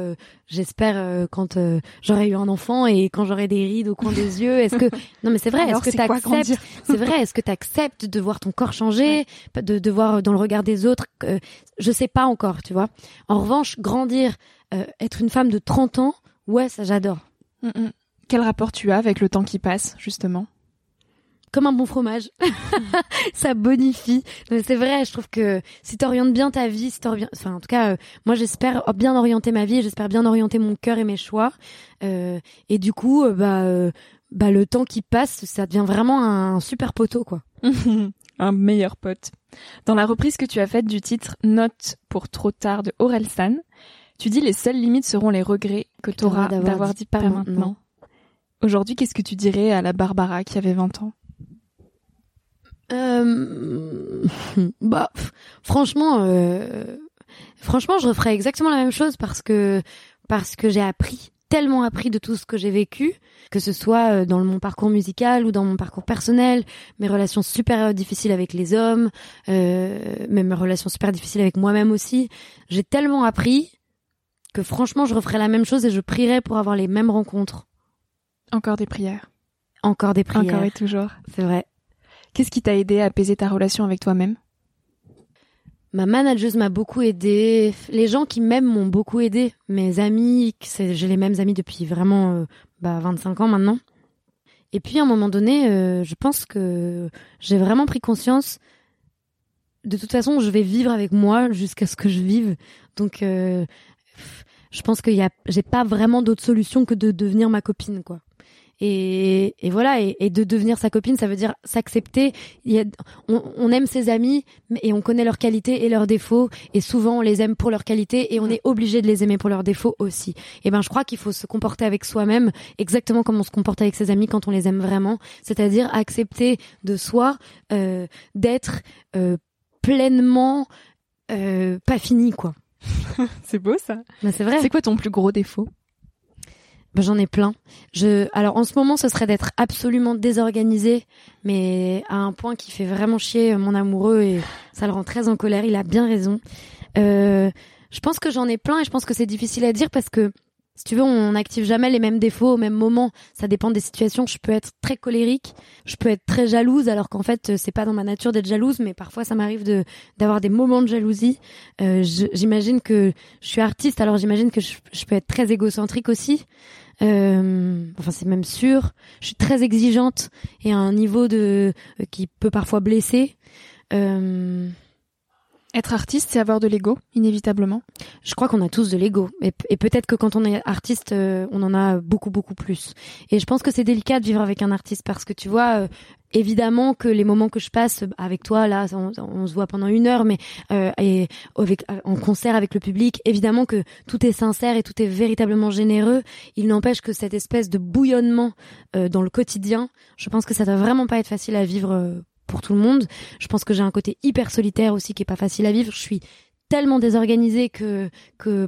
J'espère quand j'aurai eu un enfant et quand j'aurai des rides au coin des yeux. Est-ce que non, mais c'est vrai. Est-ce que tu acceptes C'est vrai. Est-ce que tu acceptes de voir ton corps changer, de, de voir dans le regard des autres euh, Je sais pas encore, tu vois. En revanche, grandir, euh, être une femme de 30 ans, ouais, ça j'adore. Mm, mm. Quel rapport tu as avec le temps qui passe, justement? Comme un bon fromage. ça bonifie. C'est vrai, je trouve que si t'orientes bien ta vie, si enfin en tout cas, euh, moi j'espère bien orienter ma vie, j'espère bien orienter mon cœur et mes choix. Euh, et du coup, euh, bah, bah le temps qui passe, ça devient vraiment un super poteau, quoi. un meilleur pote. Dans la reprise que tu as faite du titre Note pour trop tard de Orelsan, tu dis les seules limites seront les regrets que tu auras d'avoir dit, pas maintenant. Aujourd'hui, qu'est-ce que tu dirais à la Barbara qui avait 20 ans? Euh... Bah, franchement, euh... franchement, je referais exactement la même chose parce que parce que j'ai appris tellement appris de tout ce que j'ai vécu, que ce soit euh, dans mon parcours musical ou dans mon parcours personnel, mes relations super difficiles avec les hommes, euh, même mes relations super difficiles avec moi-même aussi. J'ai tellement appris que franchement, je referais la même chose et je prierais pour avoir les mêmes rencontres. Encore des prières. Encore des prières. Encore et toujours. C'est vrai. Qu'est-ce qui t'a aidé à apaiser ta relation avec toi-même? Ma manageuse m'a beaucoup aidé. Les gens qui m'aiment m'ont beaucoup aidé. Mes amis, j'ai les mêmes amis depuis vraiment euh, bah, 25 ans maintenant. Et puis à un moment donné, euh, je pense que j'ai vraiment pris conscience. De toute façon, je vais vivre avec moi jusqu'à ce que je vive. Donc, euh, je pense qu'il y a, j'ai pas vraiment d'autre solution que de devenir ma copine, quoi. Et, et voilà, et, et, de devenir sa copine, ça veut dire s'accepter. On, on, aime ses amis et on connaît leurs qualités et leurs défauts, et souvent on les aime pour leurs qualités et on est obligé de les aimer pour leurs défauts aussi. Et ben, je crois qu'il faut se comporter avec soi-même exactement comme on se comporte avec ses amis quand on les aime vraiment, c'est-à-dire accepter de soi euh, d'être euh, pleinement euh, pas fini, quoi. c'est beau ça. Ben, c'est vrai. C'est quoi ton plus gros défaut? Ben, J'en ai plein. Je, alors en ce moment, ce serait d'être absolument désorganisé, mais à un point qui fait vraiment chier mon amoureux et ça le rend très en colère. Il a bien raison. Euh, je pense que j'en ai plein et je pense que c'est difficile à dire parce que si tu veux, on n'active jamais les mêmes défauts au même moment. Ça dépend des situations. Je peux être très colérique, je peux être très jalouse, alors qu'en fait, c'est pas dans ma nature d'être jalouse, mais parfois ça m'arrive de d'avoir des moments de jalousie. Euh, j'imagine que je suis artiste, alors j'imagine que je, je, peux être très égocentrique aussi. Euh, enfin, c'est même sûr. Je suis très exigeante et à un niveau de euh, qui peut parfois blesser. Euh, Être artiste, c'est avoir de l'ego, inévitablement. Je crois qu'on a tous de l'ego. Et, peut-être que quand on est artiste, euh, on en a beaucoup, beaucoup plus. Et je pense que c'est délicat de vivre avec un artiste parce que tu vois, euh, évidemment que les moments que je passe avec toi, là, on, se voit pendant une heure, mais euh, et avec, en concert avec le public, évidemment que tout est sincère et tout est véritablement généreux. Il n'empêche que cette espèce de bouillonnement dans le quotidien, je pense que ça doit vraiment pas être facile à vivre pour tout le monde. Je pense que j'ai un côté hyper solitaire aussi qui est pas facile à vivre. Je suis tellement désorganisée que que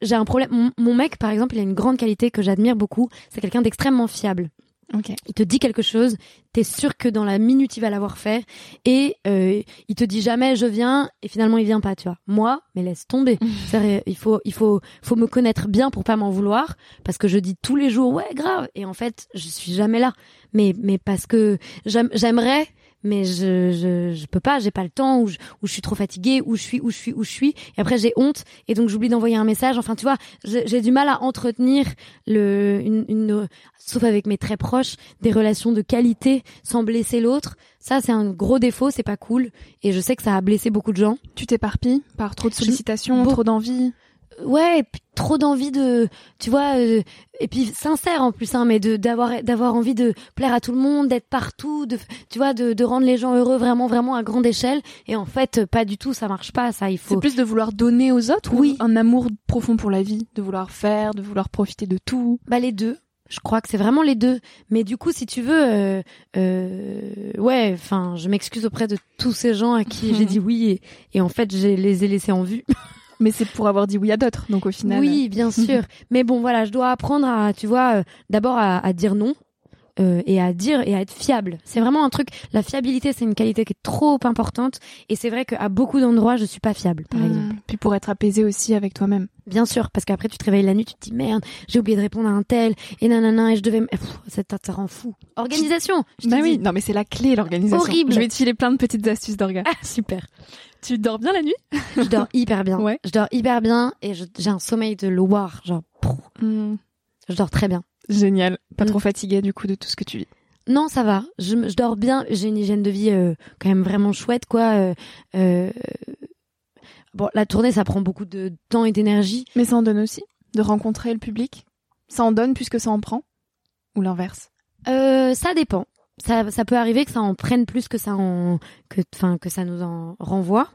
j'ai un problème. Mon, mec, par exemple, il a une grande qualité que j'admire beaucoup. C'est quelqu'un d'extrêmement fiable. Okay. Il te dit quelque chose, t'es sûr que dans la minute il va l'avoir fait, et euh, il te dit jamais je viens, et finalement il vient pas, tu vois. Moi, mais laisse tomber. il faut, il faut, faut me connaître bien pour pas m'en vouloir, parce que je dis tous les jours ouais grave, et en fait je suis jamais là. Mais, mais parce que j'aimerais mais je, je, je peux pas, j'ai pas le temps, ou je, ou je suis trop fatiguée, ou je suis, où je suis, où je suis. Et après, j'ai honte, et donc j'oublie d'envoyer un message. Enfin, tu vois, j'ai du mal à entretenir le, une, une, sauf avec mes très proches, des relations de qualité sans blesser l'autre. Ça, c'est un gros défaut, c'est pas cool. Et je sais que ça a blessé beaucoup de gens. Tu t'éparpilles par trop de sollicitations, trop d'envie ouais, et puis trop d'envie de, tu vois, euh, et puis sincère en plus, hein, mais de d'avoir d'avoir envie de plaire à tout le monde, d'être partout, de, tu vois, de, de rendre les gens heureux vraiment vraiment à grande échelle. Et en fait, pas du tout, ça marche pas, ça. Il faut. C'est plus de vouloir donner aux autres, oui, un amour profond pour la vie, de vouloir faire, de vouloir profiter de tout? Bah les deux. Je crois que c'est vraiment les deux. Mais du coup, si tu veux, euh, euh, ouais, enfin, je m'excuse auprès de tous ces gens à qui j'ai dit oui et, et en fait, je les ai laissés en vue. Mais c'est pour avoir dit oui à d'autres, donc au final. Oui, bien sûr. Mais bon, voilà, je dois apprendre à, tu vois, euh, d'abord à, dire non. Euh, et à dire et à être fiable. C'est vraiment un truc. La fiabilité, c'est une qualité qui est trop importante. Et c'est vrai qu'à beaucoup d'endroits, je suis pas fiable, par mmh. exemple. Puis pour être apaisé aussi avec toi-même. Bien sûr, parce qu'après tu te réveilles la nuit, tu te dis merde, j'ai oublié de répondre à un tel et nanana et je devais. ça, ça rend fou. Organisation. bah oui. Non mais c'est la clé l'organisation. Horrible. Je vais te filer plein de petites astuces d'orga. Ah, super. Tu dors bien la nuit? Je dors hyper bien. Ouais. Je dors hyper bien et j'ai un sommeil de loire, genre. Hmm. Je dors très bien. Génial. Pas trop hmm. fatiguée du coup de tout ce que tu vis. Non, ça va. Je, dors bien. J'ai une hygiène de vie euh, quand même vraiment chouette, quoi. Euh, euh, bon, la tournée, ça prend beaucoup de temps et d'énergie. Mais ça en donne aussi de rencontrer le public. Ça en donne puisque ça en prend? Ou l'inverse? ça dépend ça, ça peut arriver que ça en prenne plus que ça en que enfin que ça nous en renvoie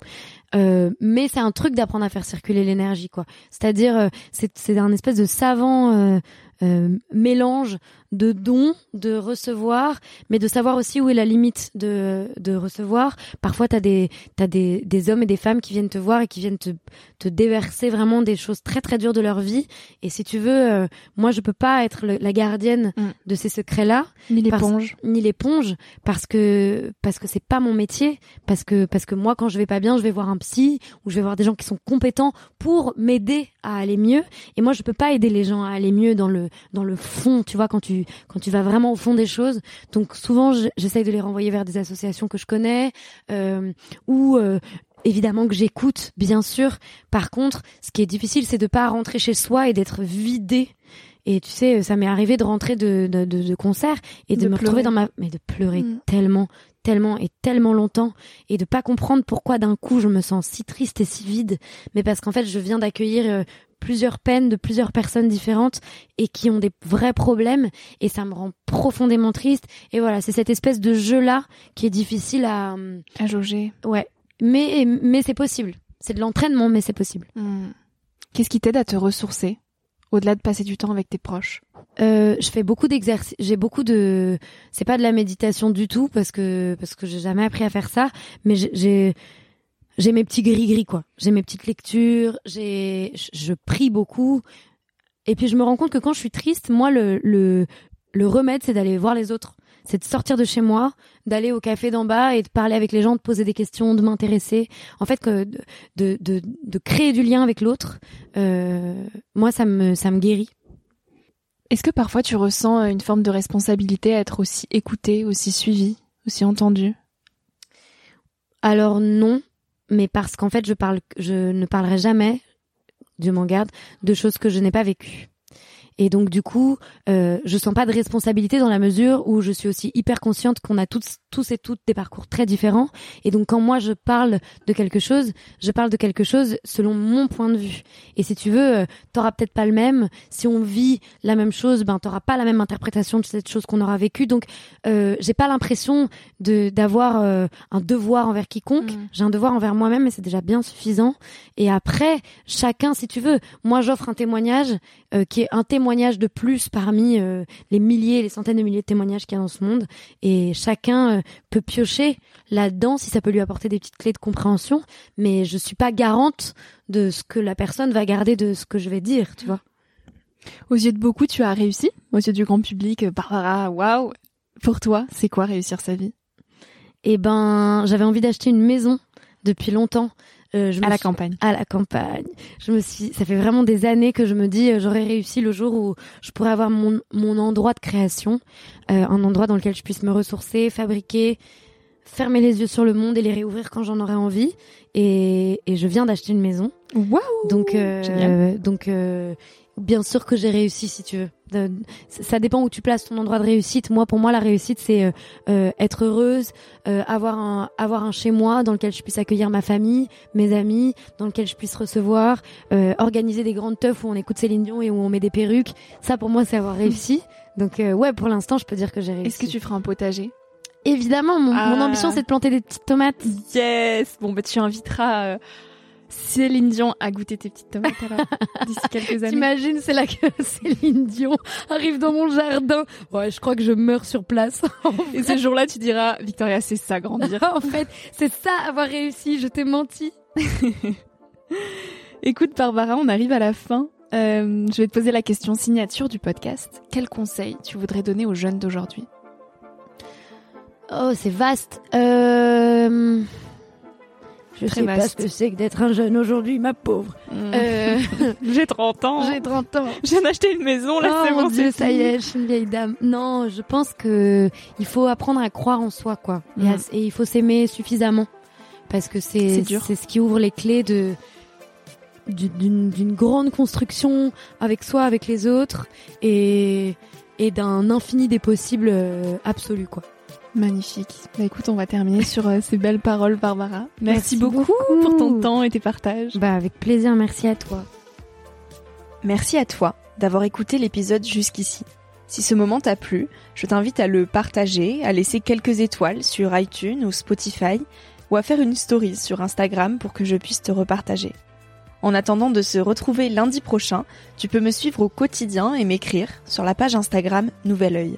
euh, mais c'est un truc d'apprendre à faire circuler l'énergie quoi c'est-à-dire euh, c'est un espèce de savant euh, mélange de dons, de recevoir, mais de savoir aussi où est la limite de, de recevoir. Parfois, tu as, des, as des, des hommes et des femmes qui viennent te voir et qui viennent te, te déverser vraiment des choses très très dures de leur vie. Et si tu veux, moi, je peux pas être la gardienne mm. de ces secrets-là. Ni l'éponge. Ni l'éponge, parce que parce que c'est pas mon métier. Parce que parce que moi, quand je vais pas bien, je vais voir un psy ou je vais voir des gens qui sont compétents pour m'aider à aller mieux. Et moi, je peux pas aider les gens à aller mieux dans le dans le fond. Tu vois, quand tu quand tu vas vraiment au fond des choses. Donc souvent, j'essaye de les renvoyer vers des associations que je connais euh, ou euh, évidemment que j'écoute, bien sûr. Par contre, ce qui est difficile, c'est de pas rentrer chez soi et d'être vidé. Et tu sais, ça m'est arrivé de rentrer de, de, de, concert et de, me retrouver dans ma... Mais de pleurer mm. tellement, tellement et tellement longtemps et de pas comprendre pourquoi d'un coup je me sens si triste et si vide. Mais parce qu'en fait, je viens d'accueillir euh, plusieurs peines de plusieurs personnes différentes et qui ont des vrais problèmes et ça me rend profondément triste. Et voilà c'est cette espèce de jeu là qui est difficile à à jauger. Ouais. Mais mais c'est possible. C'est de l'entraînement mais c'est possible. Hmm. qu'est-ce qui t'aide à te ressourcer? Au-delà de passer du temps avec tes proches? Euh, je fais beaucoup d'exercices. J'ai beaucoup de. C'est pas de la méditation du tout parce que parce que j'ai jamais appris à faire ça. Mais j'ai j'ai mes petits gris-gris, quoi. J'ai mes petites lectures, j'ai, je prie beaucoup. Et puis je me rends compte que quand je suis triste, moi, le, le, le remède, c'est d'aller voir les autres. C'est de sortir de chez moi, d'aller au café d'en bas et de parler avec les gens, de poser des questions, de m'intéresser. En fait, que de, de, de, créer du lien avec l'autre, euh, moi, ça me, ça me guérit. Est-ce que parfois tu ressens une forme de responsabilité à être aussi écouté, aussi suivi, aussi entendu? Alors non, mais parce qu'en fait, je parle, je ne parlerai jamais, Dieu m'en garde, de choses que je n'ai pas vécues. Et donc du coup, euh, je sens pas de responsabilité dans la mesure où je suis aussi hyper consciente qu'on a tous, tous et toutes des parcours très différents. Et donc quand moi je parle de quelque chose, je parle de quelque chose selon mon point de vue. Et si tu veux, euh, t'auras peut-être pas le même. Si on vit la même chose, ben t'auras pas la même interprétation de cette chose qu'on aura vécue. Donc euh, j'ai pas l'impression de d'avoir euh, un devoir envers quiconque. Mm. J'ai un devoir envers moi-même, et c'est déjà bien suffisant. Et après, chacun, si tu veux, moi j'offre un témoignage euh, qui est un témoignage de plus parmi les milliers, les centaines de milliers de témoignages qu'il y a dans ce monde. Et chacun euh, peut piocher là-dedans si ça peut lui apporter des petites clés de compréhension. Mais je suis pas garante de ce que la personne va garder de ce que je vais dire, tu vois. Aux yeux de beaucoup, tu as réussi. Aux yeux du grand public, euh, Barbara, waouh. Pour toi, c'est quoi réussir sa vie? Et ben, j'avais envie d'acheter une maison depuis longtemps. Euh, je me À la suis- campagne. à la campagne. Je me suis, ça fait vraiment des années que je me dis, euh, j'aurais réussi le jour où je pourrais avoir mon, mon endroit de création, euh, un endroit dans lequel je puisse me ressourcer, fabriquer, fermer les yeux sur le monde et les réouvrir quand j'en aurai envie. Et, et je viens d'acheter une maison. Waouh Donc, donc, bien sûr que j'ai réussi, si tu veux. De- ça dépend où tu places ton endroit de réussite. Moi, pour moi, la réussite, c'est euh, euh, être heureuse, euh, avoir un, avoir un chez moi dans lequel je puisse accueillir ma famille, mes amis, dans lequel je puisse recevoir, organiser des grandes teufs où on écoute Céline Dion et où on met des perruques. Ça, pour moi, c'est avoir réussi. Donc, ouais, pour l'instant, je peux dire que j'ai réussi. Est-ce que tu feras un potager? Évidemment, mon, mon Ah. ambition, c'est de planter des petites tomates. Yes Bon, bah tu inviteras Céline Dion à goûter tes petites tomates alors, d'ici quelques années. T'imagines, c'est là que Céline Dion arrive dans mon jardin. Ouais, je crois que je meurs sur place. Et ce jour-là, tu diras, Victoria, c'est ça, grandir. en fait, c'est ça avoir réussi. Je t'ai menti. Écoute, Barbara, on arrive à la fin. Euh, je vais te poser la question signature du podcast. Quel conseil tu voudrais donner aux jeunes d'aujourd'hui? Oh, c'est vaste. Euh... Je Très sais pas vaste. ce que c'est que d'être un jeune aujourd'hui, ma pauvre. Euh... J'ai 30 ans. J'ai 30 ans. Je viens d'acheter une maison, là, oh c'est mon bon, dieu, ça y est, je suis une vieille dame. Non, je pense que il faut apprendre à croire en soi, quoi. Et, à- et il faut s'aimer suffisamment. Parce que c'est ce qui ouvre les clés de du- d'une d'une grande construction avec soi, avec les autres et et d'un infini des possibles euh, absolu, quoi. Magnifique. Bah écoute, on va terminer sur euh, ces belles paroles, Barbara. Merci, Merci beaucoup, beaucoup. pour ton temps et tes partages. Bah avec plaisir, merci à toi. Merci à toi d'avoir écouté l'épisode jusqu'ici. Si ce moment t'a plu, je t'invite à le partager, à laisser quelques étoiles sur iTunes ou Spotify, ou à faire une story sur Instagram pour que je puisse te repartager. En attendant de se retrouver lundi prochain, tu peux me suivre au quotidien et m'écrire sur la page Instagram Nouvel Oeil.